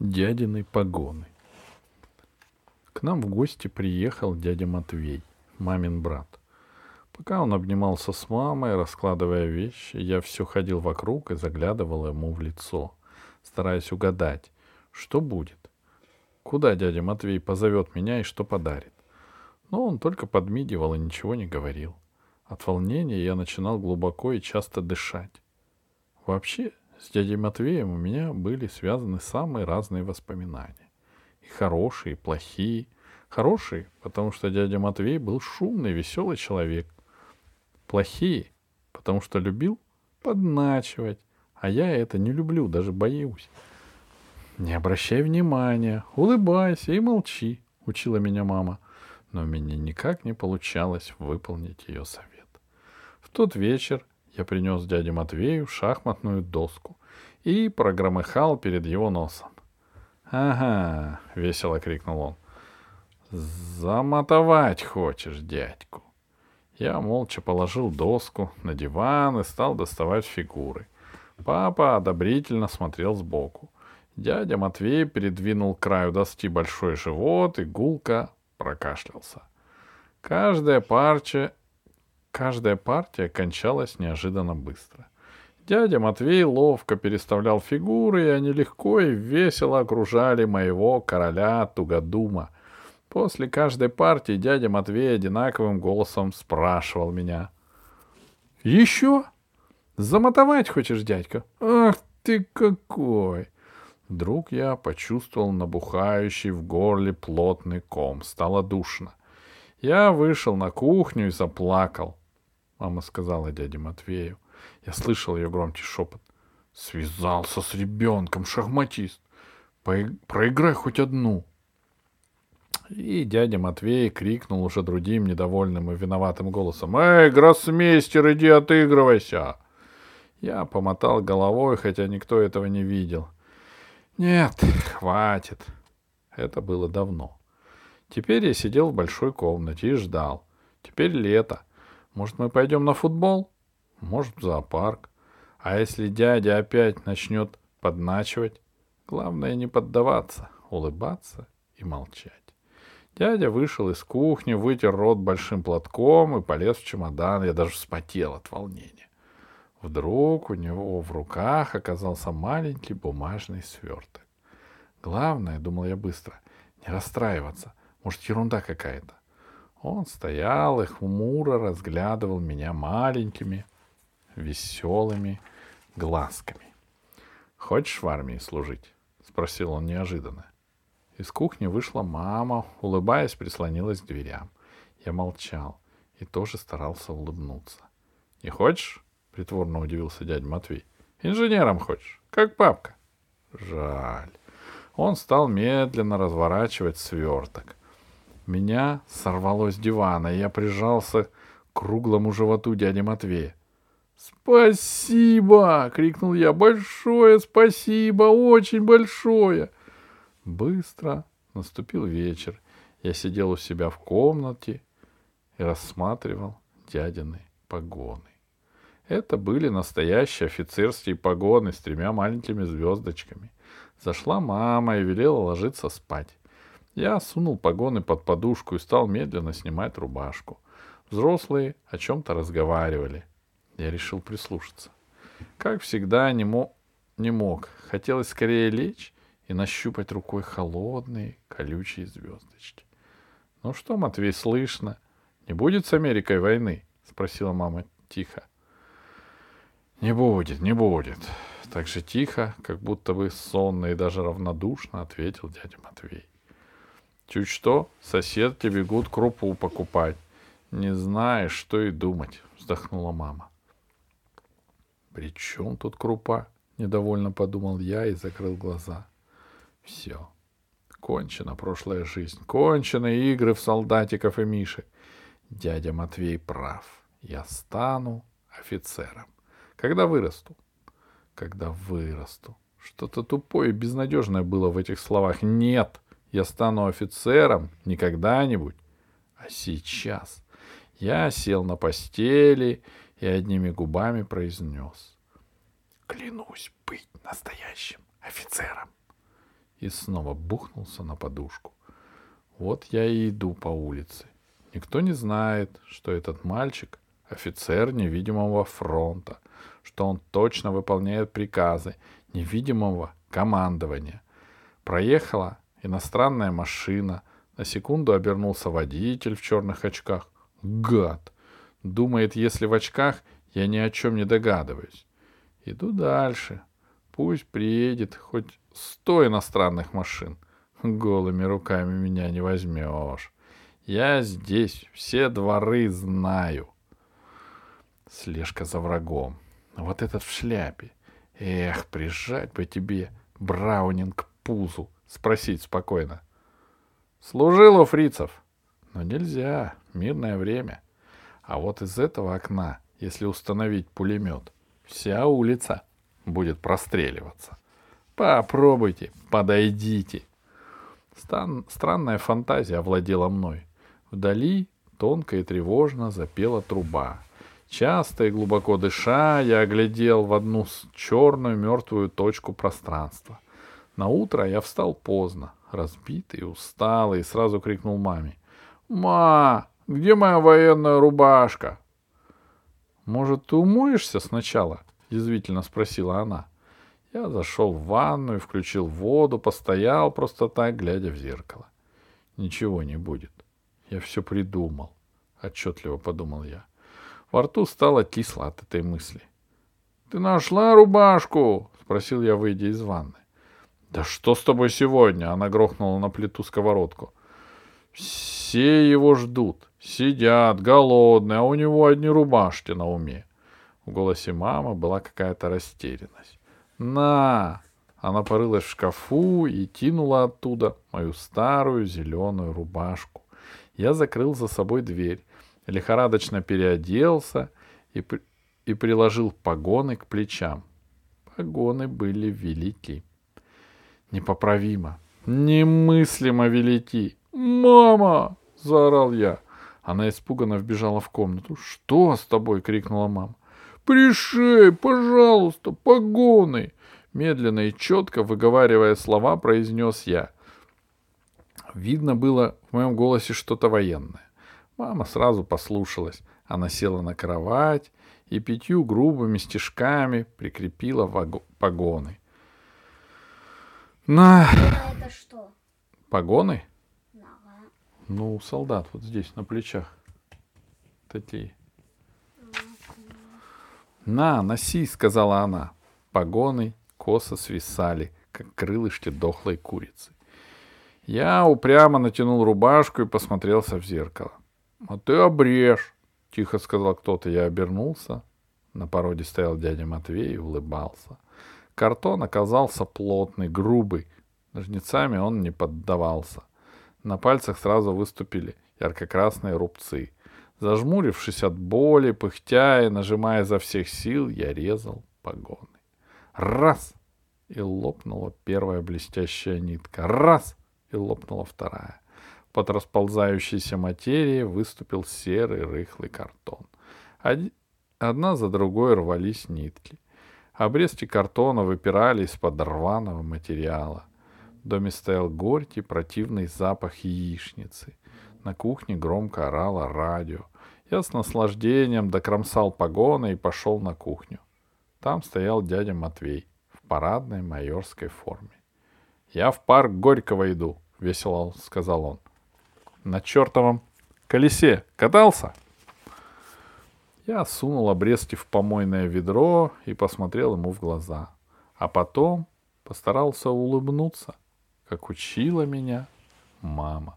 Дядиной погоны. К нам в гости приехал дядя Матвей, мамин брат. Пока он обнимался с мамой, раскладывая вещи, я все ходил вокруг и заглядывал ему в лицо, стараясь угадать, что будет. Куда дядя Матвей позовет меня и что подарит. Но он только подмигивал и ничего не говорил. От волнения я начинал глубоко и часто дышать. Вообще, с дядей Матвеем у меня были связаны самые разные воспоминания. И хорошие, и плохие. Хорошие, потому что дядя Матвей был шумный, веселый человек. Плохие, потому что любил подначивать. А я это не люблю, даже боюсь. Не обращай внимания, улыбайся и молчи, учила меня мама. Но меня никак не получалось выполнить ее совет. В тот вечер я принес дяде Матвею шахматную доску и прогромыхал перед его носом. «Ага», — весело крикнул он. «Замотовать хочешь, дядьку?» Я молча положил доску на диван и стал доставать фигуры. Папа одобрительно смотрел сбоку. Дядя Матвей передвинул к краю доски большой живот и гулко прокашлялся. Каждая партия Каждая партия кончалась неожиданно быстро. Дядя Матвей ловко переставлял фигуры, и они легко и весело окружали моего короля Тугодума. После каждой партии дядя Матвей одинаковым голосом спрашивал меня. «Еще? Замотовать хочешь, дядька? Ах ты какой!» Вдруг я почувствовал набухающий в горле плотный ком. Стало душно. Я вышел на кухню и заплакал. Мама сказала дяде Матвею. Я слышал ее громкий шепот. Связался с ребенком, шахматист. Проиграй хоть одну. И дядя Матвей крикнул уже другим недовольным и виноватым голосом. «Эй, гроссмейстер, иди отыгрывайся!» Я помотал головой, хотя никто этого не видел. «Нет, хватит». Это было давно. Теперь я сидел в большой комнате и ждал. Теперь лето. Может, мы пойдем на футбол? Может, в зоопарк? А если дядя опять начнет подначивать? Главное не поддаваться, улыбаться и молчать. Дядя вышел из кухни, вытер рот большим платком и полез в чемодан. Я даже вспотел от волнения. Вдруг у него в руках оказался маленький бумажный сверток. Главное, думал я быстро, не расстраиваться. Может, ерунда какая-то. Он стоял и хмуро разглядывал меня маленькими, веселыми глазками. «Хочешь в армии служить?» — спросил он неожиданно. Из кухни вышла мама, улыбаясь, прислонилась к дверям. Я молчал и тоже старался улыбнуться. «Не хочешь?» — притворно удивился дядя Матвей. «Инженером хочешь, как папка». «Жаль». Он стал медленно разворачивать сверток — меня сорвало с дивана, и я прижался к круглому животу дяди Матвея. «Спасибо!» — крикнул я. «Большое спасибо! Очень большое!» Быстро наступил вечер. Я сидел у себя в комнате и рассматривал дядины погоны. Это были настоящие офицерские погоны с тремя маленькими звездочками. Зашла мама и велела ложиться спать. Я сунул погоны под подушку и стал медленно снимать рубашку. Взрослые о чем-то разговаривали. Я решил прислушаться. Как всегда, не, мо... не мог. Хотелось скорее лечь и нащупать рукой холодные, колючие звездочки. — Ну что, Матвей, слышно? Не будет с Америкой войны? — спросила мама тихо. — Не будет, не будет. Так же тихо, как будто бы сонно и даже равнодушно ответил дядя Матвей. Чуть что, соседки бегут крупу покупать. Не знаешь, что и думать, вздохнула мама. При чем тут крупа? Недовольно подумал я и закрыл глаза. Все. Кончена прошлая жизнь. Кончены игры в солдатиков и мишек. Дядя Матвей прав. Я стану офицером. Когда вырасту? Когда вырасту. Что-то тупое и безнадежное было в этих словах. Нет я стану офицером не когда-нибудь, а сейчас. Я сел на постели и одними губами произнес. Клянусь быть настоящим офицером. и снова бухнулся на подушку. Вот я и иду по улице. Никто не знает, что этот мальчик — офицер невидимого фронта, что он точно выполняет приказы невидимого командования. Проехала иностранная машина, на секунду обернулся водитель в черных очках. Гад! Думает, если в очках, я ни о чем не догадываюсь. Иду дальше. Пусть приедет хоть сто иностранных машин. Голыми руками меня не возьмешь. Я здесь все дворы знаю. Слежка за врагом. Вот этот в шляпе. Эх, прижать бы тебе Браунинг пузу. Спросить спокойно. Служил у фрицев. Но нельзя. Мирное время. А вот из этого окна, если установить пулемет, вся улица будет простреливаться. Попробуйте, подойдите. Стан... Странная фантазия овладела мной. Вдали тонко и тревожно запела труба. Часто и глубоко дыша, я оглядел в одну черную мертвую точку пространства. На утро я встал поздно, разбитый, усталый, и сразу крикнул маме. «Ма, где моя военная рубашка?» «Может, ты умоешься сначала?» — язвительно спросила она. Я зашел в ванную, включил воду, постоял просто так, глядя в зеркало. Ничего не будет. Я все придумал, — отчетливо подумал я. Во рту стало кисло от этой мысли. — Ты нашла рубашку? — спросил я, выйдя из ванны. — Да что с тобой сегодня? — она грохнула на плиту сковородку. — Все его ждут. Сидят, голодные, а у него одни рубашки на уме. В голосе мамы была какая-то растерянность. «На!» Она порылась в шкафу и кинула оттуда мою старую зеленую рубашку. Я закрыл за собой дверь, лихорадочно переоделся и, при... и приложил погоны к плечам. Погоны были велики. Непоправимо, немыслимо велики. «Мама!» — заорал я. Она испуганно вбежала в комнату. «Что с тобой?» — крикнула мама. «Пришей, пожалуйста, погоны!» Медленно и четко выговаривая слова, произнес я. Видно было в моем голосе что-то военное. Мама сразу послушалась. Она села на кровать и пятью грубыми стежками прикрепила погоны. На... Это что? Погоны? Ага. Ну, солдат вот здесь, на плечах. Такие. «На, носи», — сказала она. Погоны косо свисали, как крылышки дохлой курицы. Я упрямо натянул рубашку и посмотрелся в зеркало. «А ты обрежь», — тихо сказал кто-то. Я обернулся. На породе стоял дядя Матвей и улыбался. Картон оказался плотный, грубый. Ножницами он не поддавался. На пальцах сразу выступили ярко-красные рубцы. Зажмурившись от боли, пыхтя и нажимая изо всех сил, я резал погоны. Раз! И лопнула первая блестящая нитка. Раз! И лопнула вторая. Под расползающейся материей выступил серый рыхлый картон. Одна за другой рвались нитки. Обрезки картона выпирали из-под рваного материала. В доме стоял горький противный запах яичницы. На кухне громко орало радио. Я с наслаждением докромсал погоны и пошел на кухню. Там стоял дядя Матвей в парадной майорской форме. «Я в парк Горького иду», — весело сказал он. «На чертовом колесе катался?» Я сунул обрезки в помойное ведро и посмотрел ему в глаза. А потом постарался улыбнуться, как учила меня мама.